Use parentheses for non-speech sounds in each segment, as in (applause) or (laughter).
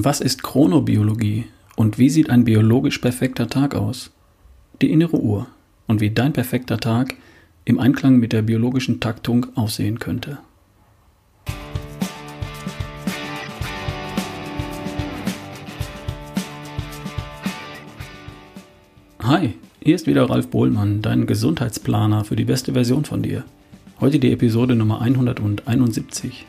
Was ist Chronobiologie und wie sieht ein biologisch perfekter Tag aus? Die innere Uhr und wie dein perfekter Tag im Einklang mit der biologischen Taktung aussehen könnte. Hi, hier ist wieder Ralf Bohlmann, dein Gesundheitsplaner für die beste Version von dir. Heute die Episode Nummer 171.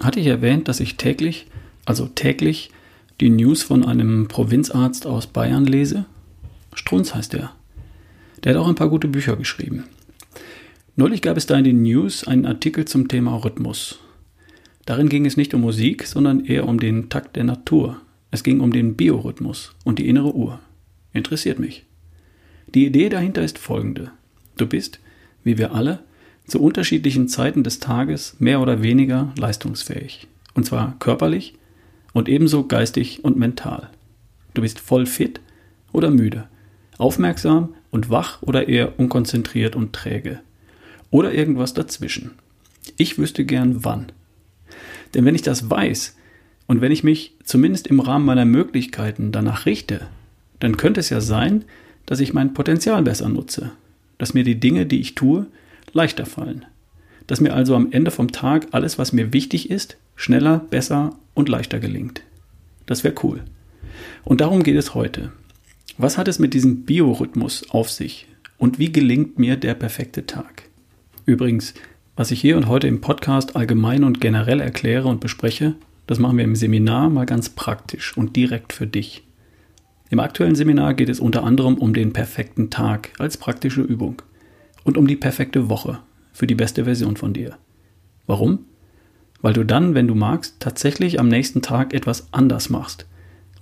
Hatte ich erwähnt, dass ich täglich, also täglich, die News von einem Provinzarzt aus Bayern lese? Strunz heißt er. Der hat auch ein paar gute Bücher geschrieben. Neulich gab es da in den News einen Artikel zum Thema Rhythmus. Darin ging es nicht um Musik, sondern eher um den Takt der Natur. Es ging um den Biorhythmus und die innere Uhr. Interessiert mich. Die Idee dahinter ist folgende. Du bist, wie wir alle, zu unterschiedlichen Zeiten des Tages mehr oder weniger leistungsfähig. Und zwar körperlich und ebenso geistig und mental. Du bist voll fit oder müde, aufmerksam und wach oder eher unkonzentriert und träge. Oder irgendwas dazwischen. Ich wüsste gern wann. Denn wenn ich das weiß und wenn ich mich zumindest im Rahmen meiner Möglichkeiten danach richte, dann könnte es ja sein, dass ich mein Potenzial besser nutze, dass mir die Dinge, die ich tue, leichter fallen. Dass mir also am Ende vom Tag alles, was mir wichtig ist, schneller, besser und leichter gelingt. Das wäre cool. Und darum geht es heute. Was hat es mit diesem Biorhythmus auf sich und wie gelingt mir der perfekte Tag? Übrigens, was ich hier und heute im Podcast allgemein und generell erkläre und bespreche, das machen wir im Seminar mal ganz praktisch und direkt für dich. Im aktuellen Seminar geht es unter anderem um den perfekten Tag als praktische Übung und um die perfekte Woche für die beste Version von dir. Warum? Weil du dann, wenn du magst, tatsächlich am nächsten Tag etwas anders machst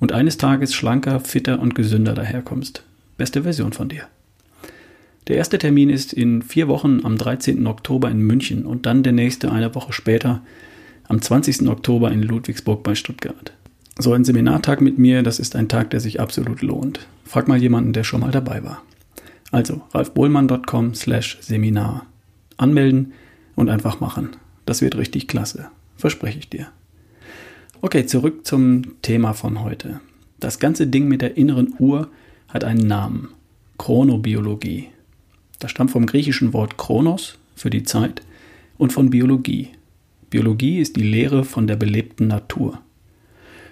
und eines Tages schlanker, fitter und gesünder daherkommst. Beste Version von dir. Der erste Termin ist in vier Wochen am 13. Oktober in München und dann der nächste eine Woche später am 20. Oktober in Ludwigsburg bei Stuttgart. So ein Seminartag mit mir, das ist ein Tag, der sich absolut lohnt. Frag mal jemanden, der schon mal dabei war. Also ralfbohlmann.com slash Seminar. Anmelden und einfach machen. Das wird richtig klasse. Verspreche ich dir. Okay, zurück zum Thema von heute. Das ganze Ding mit der inneren Uhr hat einen Namen. Chronobiologie. Das stammt vom griechischen Wort Chronos für die Zeit und von Biologie. Biologie ist die Lehre von der belebten Natur.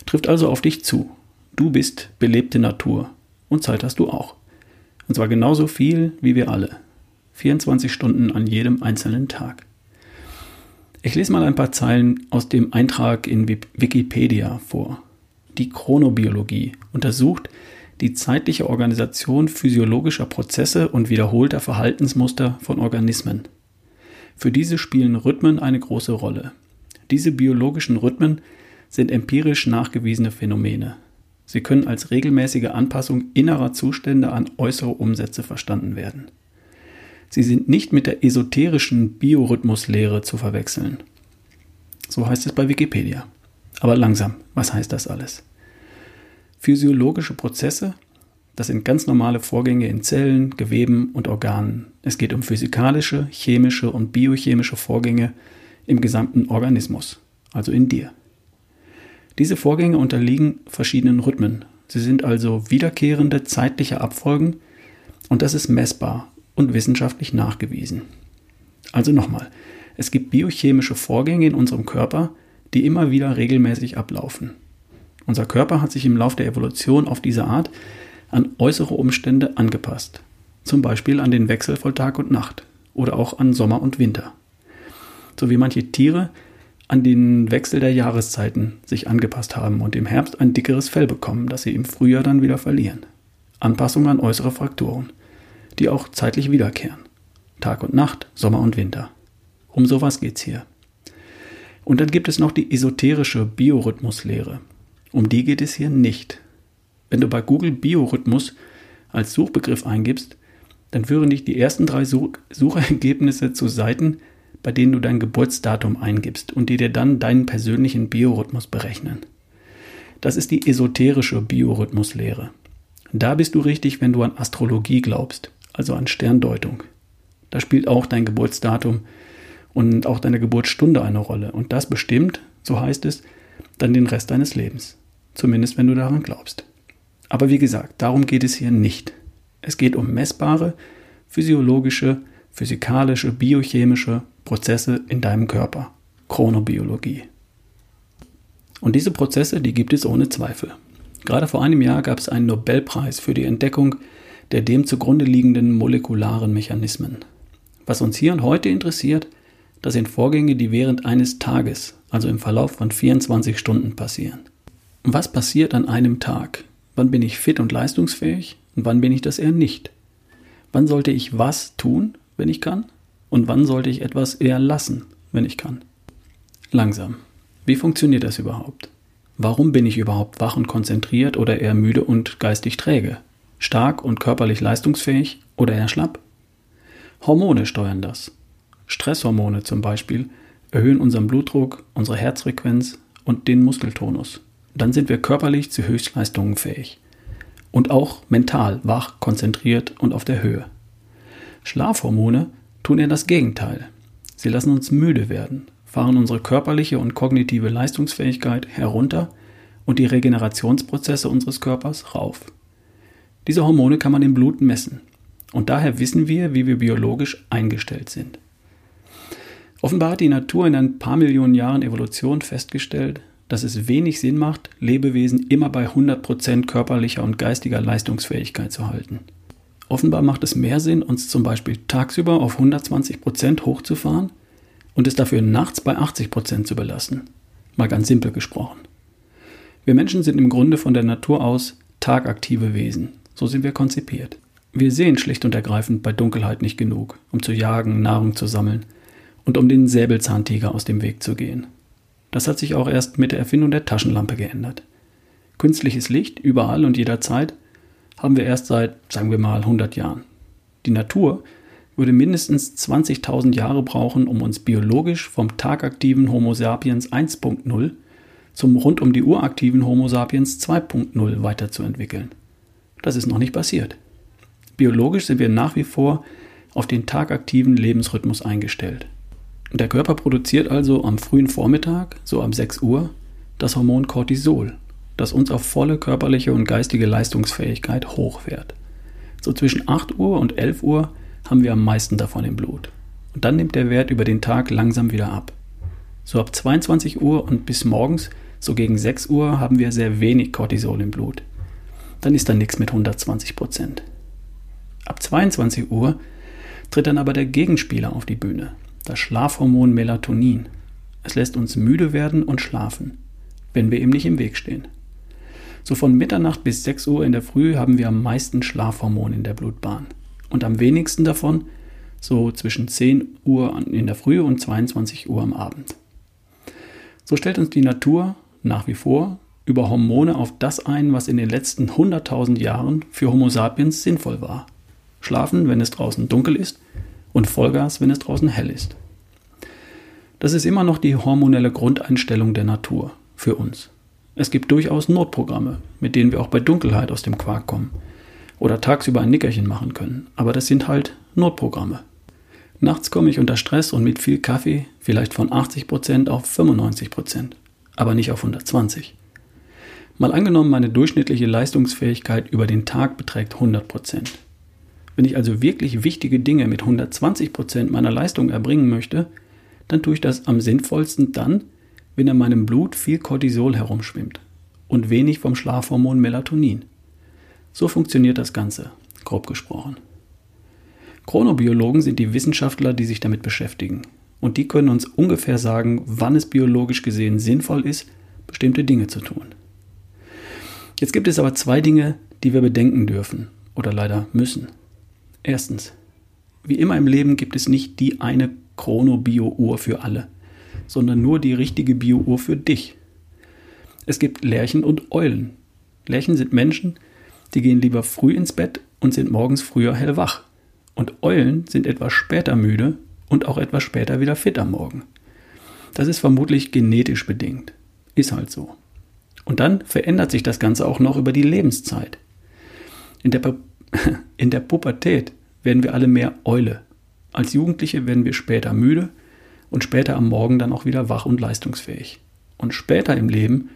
Trifft also auf dich zu. Du bist belebte Natur und Zeit hast du auch. Und zwar genauso viel wie wir alle. 24 Stunden an jedem einzelnen Tag. Ich lese mal ein paar Zeilen aus dem Eintrag in Wikipedia vor. Die Chronobiologie untersucht die zeitliche Organisation physiologischer Prozesse und wiederholter Verhaltensmuster von Organismen. Für diese spielen Rhythmen eine große Rolle. Diese biologischen Rhythmen sind empirisch nachgewiesene Phänomene. Sie können als regelmäßige Anpassung innerer Zustände an äußere Umsätze verstanden werden. Sie sind nicht mit der esoterischen Biorhythmuslehre zu verwechseln. So heißt es bei Wikipedia. Aber langsam, was heißt das alles? Physiologische Prozesse, das sind ganz normale Vorgänge in Zellen, Geweben und Organen. Es geht um physikalische, chemische und biochemische Vorgänge im gesamten Organismus, also in dir. Diese Vorgänge unterliegen verschiedenen Rhythmen. Sie sind also wiederkehrende zeitliche Abfolgen und das ist messbar und wissenschaftlich nachgewiesen. Also nochmal, es gibt biochemische Vorgänge in unserem Körper, die immer wieder regelmäßig ablaufen. Unser Körper hat sich im Laufe der Evolution auf diese Art an äußere Umstände angepasst. Zum Beispiel an den Wechsel von Tag und Nacht oder auch an Sommer und Winter. So wie manche Tiere an den Wechsel der Jahreszeiten sich angepasst haben und im Herbst ein dickeres Fell bekommen, das sie im Frühjahr dann wieder verlieren. Anpassung an äußere Faktoren, die auch zeitlich wiederkehren. Tag und Nacht, Sommer und Winter. Um sowas geht's hier. Und dann gibt es noch die esoterische Biorhythmuslehre. Um die geht es hier nicht. Wenn du bei Google Biorhythmus als Suchbegriff eingibst, dann führen dich die ersten drei Suchergebnisse zu Seiten, bei denen du dein Geburtsdatum eingibst und die dir dann deinen persönlichen Biorhythmus berechnen. Das ist die esoterische Biorhythmuslehre. Da bist du richtig, wenn du an Astrologie glaubst, also an Sterndeutung. Da spielt auch dein Geburtsdatum und auch deine Geburtsstunde eine Rolle. Und das bestimmt, so heißt es, dann den Rest deines Lebens. Zumindest wenn du daran glaubst. Aber wie gesagt, darum geht es hier nicht. Es geht um messbare, physiologische, physikalische, biochemische Prozesse in deinem Körper. Chronobiologie. Und diese Prozesse, die gibt es ohne Zweifel. Gerade vor einem Jahr gab es einen Nobelpreis für die Entdeckung der dem zugrunde liegenden molekularen Mechanismen. Was uns hier und heute interessiert, das sind Vorgänge, die während eines Tages, also im Verlauf von 24 Stunden passieren. Was passiert an einem Tag? Wann bin ich fit und leistungsfähig und wann bin ich das eher nicht? Wann sollte ich was tun, wenn ich kann? Und wann sollte ich etwas eher lassen, wenn ich kann? Langsam. Wie funktioniert das überhaupt? Warum bin ich überhaupt wach und konzentriert oder eher müde und geistig träge? Stark und körperlich leistungsfähig oder eher schlapp? Hormone steuern das. Stresshormone zum Beispiel erhöhen unseren Blutdruck, unsere Herzfrequenz und den Muskeltonus. Dann sind wir körperlich zu Höchstleistungen fähig. Und auch mental wach, konzentriert und auf der Höhe. Schlafhormone tun eher das Gegenteil. Sie lassen uns müde werden, fahren unsere körperliche und kognitive Leistungsfähigkeit herunter und die Regenerationsprozesse unseres Körpers rauf. Diese Hormone kann man im Blut messen und daher wissen wir, wie wir biologisch eingestellt sind. Offenbar hat die Natur in ein paar Millionen Jahren Evolution festgestellt, dass es wenig Sinn macht, Lebewesen immer bei 100% körperlicher und geistiger Leistungsfähigkeit zu halten. Offenbar macht es mehr Sinn, uns zum Beispiel tagsüber auf 120% hochzufahren und es dafür nachts bei 80% zu belassen. Mal ganz simpel gesprochen. Wir Menschen sind im Grunde von der Natur aus tagaktive Wesen. So sind wir konzipiert. Wir sehen schlicht und ergreifend bei Dunkelheit nicht genug, um zu jagen, Nahrung zu sammeln und um den Säbelzahntiger aus dem Weg zu gehen. Das hat sich auch erst mit der Erfindung der Taschenlampe geändert. Künstliches Licht überall und jederzeit haben wir erst seit, sagen wir mal, 100 Jahren. Die Natur würde mindestens 20.000 Jahre brauchen, um uns biologisch vom tagaktiven Homo sapiens 1.0 zum rund um die Uhr aktiven Homo sapiens 2.0 weiterzuentwickeln. Das ist noch nicht passiert. Biologisch sind wir nach wie vor auf den tagaktiven Lebensrhythmus eingestellt. Der Körper produziert also am frühen Vormittag, so ab 6 Uhr, das Hormon Cortisol, das uns auf volle körperliche und geistige Leistungsfähigkeit hochfährt. So zwischen 8 Uhr und 11 Uhr haben wir am meisten davon im Blut. Und dann nimmt der Wert über den Tag langsam wieder ab. So ab 22 Uhr und bis morgens, so gegen 6 Uhr, haben wir sehr wenig Cortisol im Blut. Dann ist da nichts mit 120 Prozent. Ab 22 Uhr tritt dann aber der Gegenspieler auf die Bühne, das Schlafhormon Melatonin. Es lässt uns müde werden und schlafen, wenn wir ihm nicht im Weg stehen. So von Mitternacht bis 6 Uhr in der Früh haben wir am meisten Schlafhormon in der Blutbahn und am wenigsten davon so zwischen 10 Uhr in der Früh und 22 Uhr am Abend. So stellt uns die Natur nach wie vor über Hormone auf das ein, was in den letzten 100.000 Jahren für Homo sapiens sinnvoll war. Schlafen, wenn es draußen dunkel ist und Vollgas, wenn es draußen hell ist. Das ist immer noch die hormonelle Grundeinstellung der Natur für uns. Es gibt durchaus Notprogramme, mit denen wir auch bei Dunkelheit aus dem Quark kommen oder tagsüber ein Nickerchen machen können, aber das sind halt Notprogramme. Nachts komme ich unter Stress und mit viel Kaffee vielleicht von 80% auf 95%, aber nicht auf 120%. Mal angenommen, meine durchschnittliche Leistungsfähigkeit über den Tag beträgt 100%. Wenn ich also wirklich wichtige Dinge mit 120% meiner Leistung erbringen möchte, dann tue ich das am sinnvollsten dann, wenn in meinem Blut viel Cortisol herumschwimmt und wenig vom Schlafhormon Melatonin. So funktioniert das Ganze, grob gesprochen. Chronobiologen sind die Wissenschaftler, die sich damit beschäftigen. Und die können uns ungefähr sagen, wann es biologisch gesehen sinnvoll ist, bestimmte Dinge zu tun. Jetzt gibt es aber zwei Dinge, die wir bedenken dürfen oder leider müssen. Erstens, wie immer im Leben gibt es nicht die eine Chrono-Bio-Uhr für alle, sondern nur die richtige Bio-Uhr für dich. Es gibt Lerchen und Eulen. Lerchen sind Menschen, die gehen lieber früh ins Bett und sind morgens früher hellwach. Und Eulen sind etwas später müde und auch etwas später wieder fit am Morgen. Das ist vermutlich genetisch bedingt. Ist halt so. Und dann verändert sich das Ganze auch noch über die Lebenszeit. In der, (laughs) in der Pubertät werden wir alle mehr Eule. Als Jugendliche werden wir später müde und später am Morgen dann auch wieder wach und leistungsfähig. Und später im Leben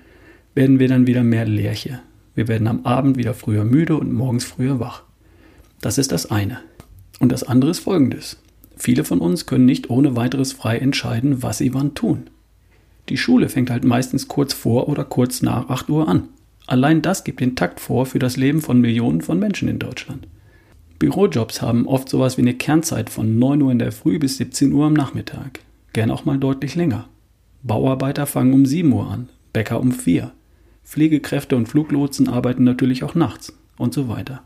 werden wir dann wieder mehr Lerche. Wir werden am Abend wieder früher müde und morgens früher wach. Das ist das eine. Und das andere ist folgendes. Viele von uns können nicht ohne weiteres frei entscheiden, was sie wann tun. Die Schule fängt halt meistens kurz vor oder kurz nach 8 Uhr an. Allein das gibt den Takt vor für das Leben von Millionen von Menschen in Deutschland. Bürojobs haben oft sowas wie eine Kernzeit von 9 Uhr in der Früh bis 17 Uhr am Nachmittag. Gern auch mal deutlich länger. Bauarbeiter fangen um 7 Uhr an, Bäcker um 4. Pflegekräfte und Fluglotsen arbeiten natürlich auch nachts und so weiter.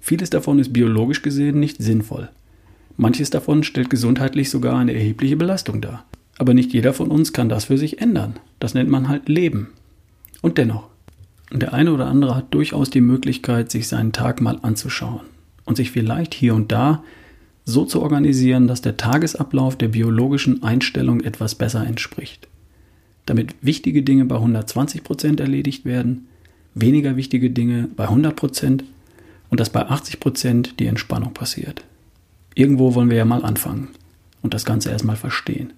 Vieles davon ist biologisch gesehen nicht sinnvoll. Manches davon stellt gesundheitlich sogar eine erhebliche Belastung dar. Aber nicht jeder von uns kann das für sich ändern. Das nennt man halt Leben. Und dennoch, der eine oder andere hat durchaus die Möglichkeit, sich seinen Tag mal anzuschauen und sich vielleicht hier und da so zu organisieren, dass der Tagesablauf der biologischen Einstellung etwas besser entspricht. Damit wichtige Dinge bei 120 Prozent erledigt werden, weniger wichtige Dinge bei 100 Prozent und dass bei 80 Prozent die Entspannung passiert. Irgendwo wollen wir ja mal anfangen und das Ganze erstmal verstehen.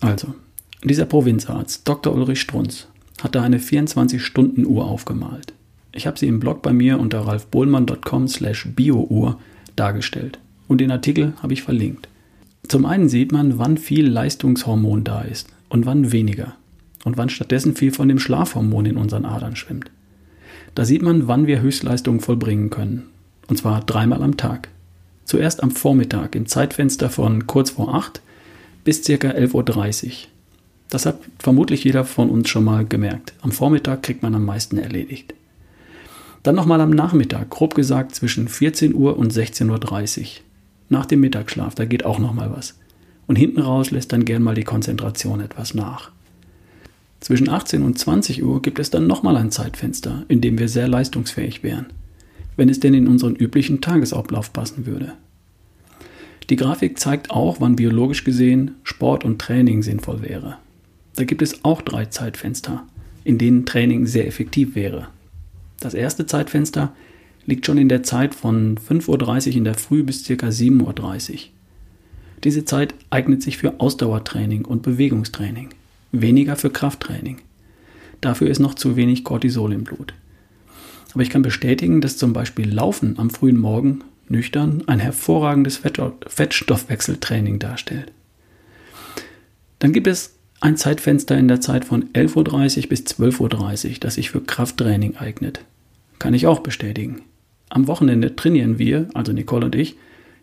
Also, dieser Provinzarzt, Dr. Ulrich Strunz, hat da eine 24-Stunden-Uhr aufgemalt. Ich habe sie im Blog bei mir unter ralfbohlmann.com slash biouhr dargestellt und den Artikel habe ich verlinkt. Zum einen sieht man, wann viel Leistungshormon da ist und wann weniger und wann stattdessen viel von dem Schlafhormon in unseren Adern schwimmt. Da sieht man, wann wir Höchstleistungen vollbringen können. Und zwar dreimal am Tag. Zuerst am Vormittag im Zeitfenster von kurz vor 8 bis ca. 11.30 Uhr. Das hat vermutlich jeder von uns schon mal gemerkt. Am Vormittag kriegt man am meisten erledigt. Dann nochmal am Nachmittag, grob gesagt zwischen 14 Uhr und 16.30 Uhr. Nach dem Mittagsschlaf, da geht auch nochmal was. Und hinten raus lässt dann gern mal die Konzentration etwas nach. Zwischen 18 und 20 Uhr gibt es dann nochmal ein Zeitfenster, in dem wir sehr leistungsfähig wären, wenn es denn in unseren üblichen Tagesablauf passen würde. Die Grafik zeigt auch, wann biologisch gesehen Sport und Training sinnvoll wäre. Da gibt es auch drei Zeitfenster, in denen Training sehr effektiv wäre. Das erste Zeitfenster liegt schon in der Zeit von 5.30 Uhr in der Früh bis ca. 7.30 Uhr. Diese Zeit eignet sich für Ausdauertraining und Bewegungstraining, weniger für Krafttraining. Dafür ist noch zu wenig Cortisol im Blut. Aber ich kann bestätigen, dass zum Beispiel Laufen am frühen Morgen nüchtern ein hervorragendes Fettstoffwechseltraining darstellt. Dann gibt es ein Zeitfenster in der Zeit von 11.30 Uhr bis 12.30 Uhr, das sich für Krafttraining eignet. Kann ich auch bestätigen. Am Wochenende trainieren wir, also Nicole und ich,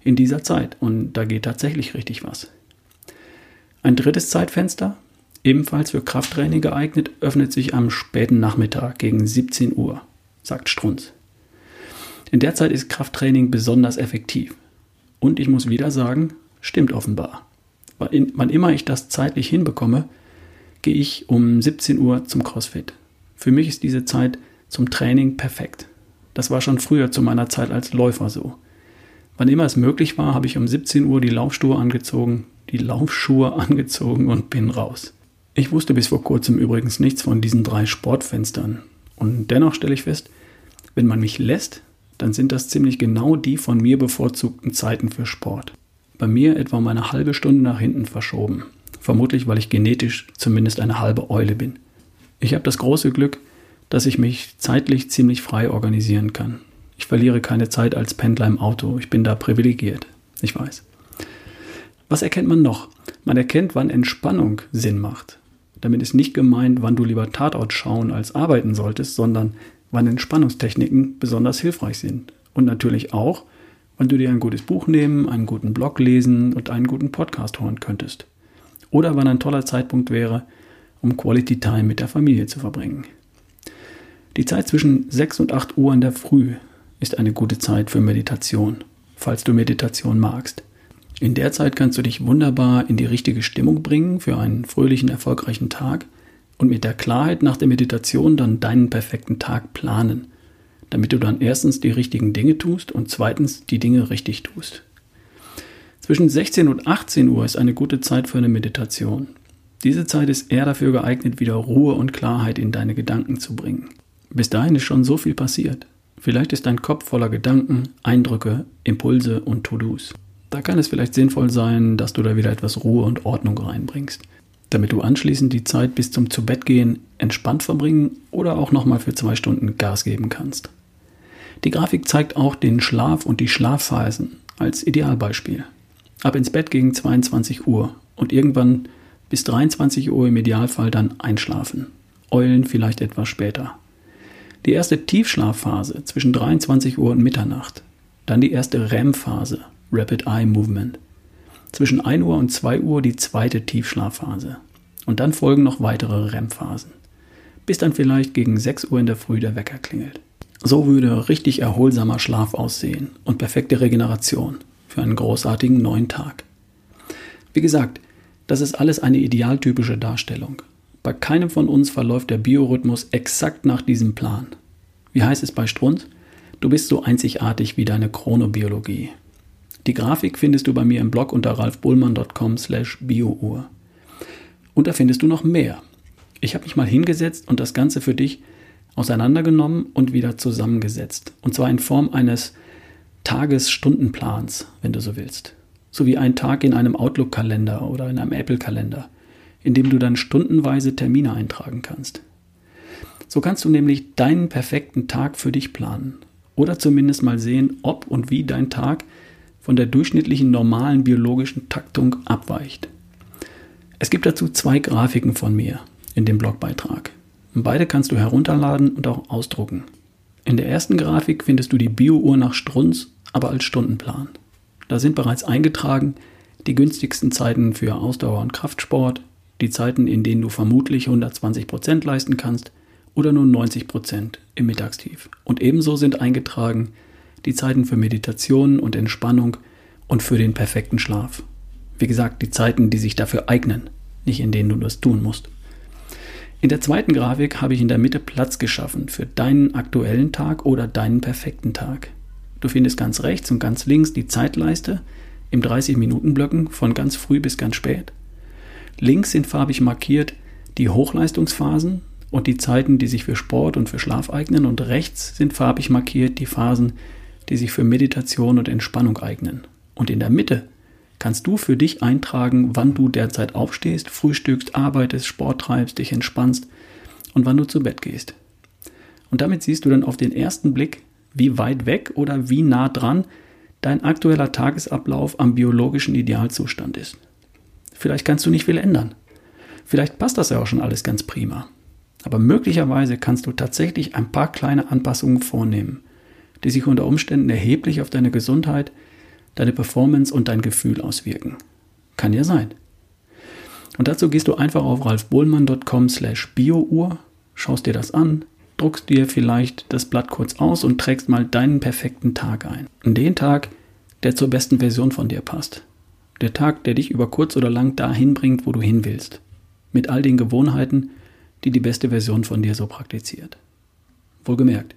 in dieser Zeit und da geht tatsächlich richtig was. Ein drittes Zeitfenster, ebenfalls für Krafttraining geeignet, öffnet sich am späten Nachmittag gegen 17 Uhr, sagt Strunz. In der Zeit ist Krafttraining besonders effektiv. Und ich muss wieder sagen, stimmt offenbar. Wann immer ich das zeitlich hinbekomme, gehe ich um 17 Uhr zum CrossFit. Für mich ist diese Zeit zum Training perfekt. Das war schon früher zu meiner Zeit als Läufer so. Wann immer es möglich war, habe ich um 17 Uhr die Laufschuhe angezogen, die Laufschuhe (laughs) angezogen und bin raus. Ich wusste bis vor kurzem übrigens nichts von diesen drei Sportfenstern. Und dennoch stelle ich fest, wenn man mich lässt, dann sind das ziemlich genau die von mir bevorzugten Zeiten für Sport. Bei mir etwa um eine halbe Stunde nach hinten verschoben. Vermutlich, weil ich genetisch zumindest eine halbe Eule bin. Ich habe das große Glück, dass ich mich zeitlich ziemlich frei organisieren kann. Ich verliere keine Zeit als Pendler im Auto. Ich bin da privilegiert. Ich weiß. Was erkennt man noch? Man erkennt, wann Entspannung Sinn macht. Damit ist nicht gemeint, wann du lieber Tatort schauen als arbeiten solltest, sondern wann Entspannungstechniken besonders hilfreich sind. Und natürlich auch, wann du dir ein gutes Buch nehmen, einen guten Blog lesen und einen guten Podcast hören könntest. Oder wann ein toller Zeitpunkt wäre, um Quality Time mit der Familie zu verbringen. Die Zeit zwischen 6 und 8 Uhr in der Früh ist eine gute Zeit für Meditation, falls du Meditation magst. In der Zeit kannst du dich wunderbar in die richtige Stimmung bringen für einen fröhlichen, erfolgreichen Tag und mit der Klarheit nach der Meditation dann deinen perfekten Tag planen, damit du dann erstens die richtigen Dinge tust und zweitens die Dinge richtig tust. Zwischen 16 und 18 Uhr ist eine gute Zeit für eine Meditation. Diese Zeit ist eher dafür geeignet, wieder Ruhe und Klarheit in deine Gedanken zu bringen. Bis dahin ist schon so viel passiert. Vielleicht ist dein Kopf voller Gedanken, Eindrücke, Impulse und To-Dos. Da kann es vielleicht sinnvoll sein, dass du da wieder etwas Ruhe und Ordnung reinbringst, damit du anschließend die Zeit bis zum Zubettgehen entspannt verbringen oder auch nochmal für zwei Stunden Gas geben kannst. Die Grafik zeigt auch den Schlaf und die Schlafphasen als Idealbeispiel. Ab ins Bett gegen 22 Uhr und irgendwann bis 23 Uhr im Idealfall dann einschlafen. Eulen vielleicht etwas später. Die erste Tiefschlafphase zwischen 23 Uhr und Mitternacht. Dann die erste REM-Phase, Rapid Eye Movement. Zwischen 1 Uhr und 2 Uhr die zweite Tiefschlafphase. Und dann folgen noch weitere REM-Phasen. Bis dann vielleicht gegen 6 Uhr in der Früh der Wecker klingelt. So würde richtig erholsamer Schlaf aussehen und perfekte Regeneration für einen großartigen neuen Tag. Wie gesagt, das ist alles eine idealtypische Darstellung. Bei keinem von uns verläuft der Biorhythmus exakt nach diesem Plan. Wie heißt es bei Strunz? Du bist so einzigartig wie deine Chronobiologie. Die Grafik findest du bei mir im Blog unter ralfbullmann.com slash biouhr. Und da findest du noch mehr. Ich habe mich mal hingesetzt und das Ganze für dich auseinandergenommen und wieder zusammengesetzt. Und zwar in Form eines Tagesstundenplans, wenn du so willst. So wie ein Tag in einem Outlook-Kalender oder in einem Apple-Kalender, in dem du dann stundenweise Termine eintragen kannst. So kannst du nämlich deinen perfekten Tag für dich planen oder zumindest mal sehen, ob und wie dein Tag von der durchschnittlichen normalen biologischen Taktung abweicht. Es gibt dazu zwei Grafiken von mir in dem Blogbeitrag. Beide kannst du herunterladen und auch ausdrucken. In der ersten Grafik findest du die Biouhr nach Strunz, aber als Stundenplan. Da sind bereits eingetragen die günstigsten Zeiten für Ausdauer und Kraftsport, die Zeiten, in denen du vermutlich 120% leisten kannst oder nur 90% im Mittagstief. Und ebenso sind eingetragen die Zeiten für Meditation und Entspannung und für den perfekten Schlaf. Wie gesagt, die Zeiten, die sich dafür eignen, nicht in denen du das tun musst. In der zweiten Grafik habe ich in der Mitte Platz geschaffen für deinen aktuellen Tag oder deinen perfekten Tag. Du findest ganz rechts und ganz links die Zeitleiste im 30-Minuten-Blöcken von ganz früh bis ganz spät. Links sind farbig markiert die Hochleistungsphasen und die Zeiten, die sich für Sport und für Schlaf eignen und rechts sind farbig markiert die Phasen, die sich für Meditation und Entspannung eignen. Und in der Mitte kannst du für dich eintragen, wann du derzeit aufstehst, frühstückst, arbeitest, Sport treibst, dich entspannst und wann du zu Bett gehst. Und damit siehst du dann auf den ersten Blick, wie weit weg oder wie nah dran dein aktueller Tagesablauf am biologischen Idealzustand ist. Vielleicht kannst du nicht viel ändern. Vielleicht passt das ja auch schon alles ganz prima. Aber möglicherweise kannst du tatsächlich ein paar kleine Anpassungen vornehmen, die sich unter Umständen erheblich auf deine Gesundheit, deine Performance und dein Gefühl auswirken. Kann ja sein. Und dazu gehst du einfach auf ralfbohlmann.com slash biouhr, schaust dir das an, druckst dir vielleicht das Blatt kurz aus und trägst mal deinen perfekten Tag ein. Den Tag, der zur besten Version von dir passt. Der Tag, der dich über kurz oder lang dahin bringt, wo du hin willst. Mit all den Gewohnheiten, die die beste Version von dir so praktiziert. Wohlgemerkt,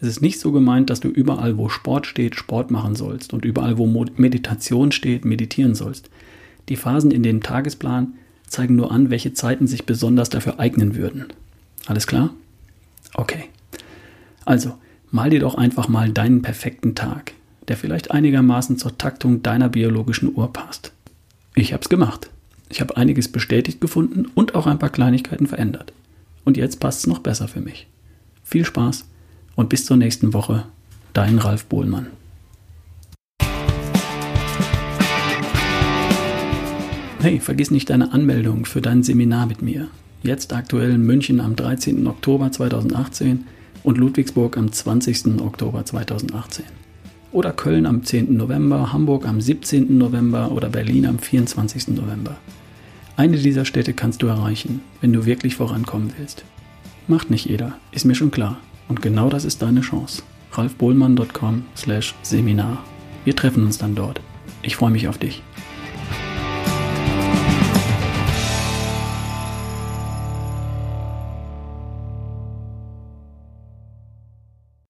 es ist nicht so gemeint, dass du überall, wo Sport steht, Sport machen sollst und überall, wo Meditation steht, meditieren sollst. Die Phasen in dem Tagesplan zeigen nur an, welche Zeiten sich besonders dafür eignen würden. Alles klar? Okay. Also, mal dir doch einfach mal deinen perfekten Tag, der vielleicht einigermaßen zur Taktung deiner biologischen Uhr passt. Ich hab's gemacht. Ich habe einiges bestätigt gefunden und auch ein paar Kleinigkeiten verändert. Und jetzt passt's noch besser für mich. Viel Spaß und bis zur nächsten Woche. Dein Ralf Bohlmann. Hey, vergiss nicht deine Anmeldung für dein Seminar mit mir jetzt aktuell in München am 13. Oktober 2018 und Ludwigsburg am 20. Oktober 2018. Oder Köln am 10. November, Hamburg am 17. November oder Berlin am 24. November. Eine dieser Städte kannst du erreichen, wenn du wirklich vorankommen willst. Macht nicht jeder, ist mir schon klar. Und genau das ist deine Chance. ralfbohlmann.com slash Seminar. Wir treffen uns dann dort. Ich freue mich auf dich.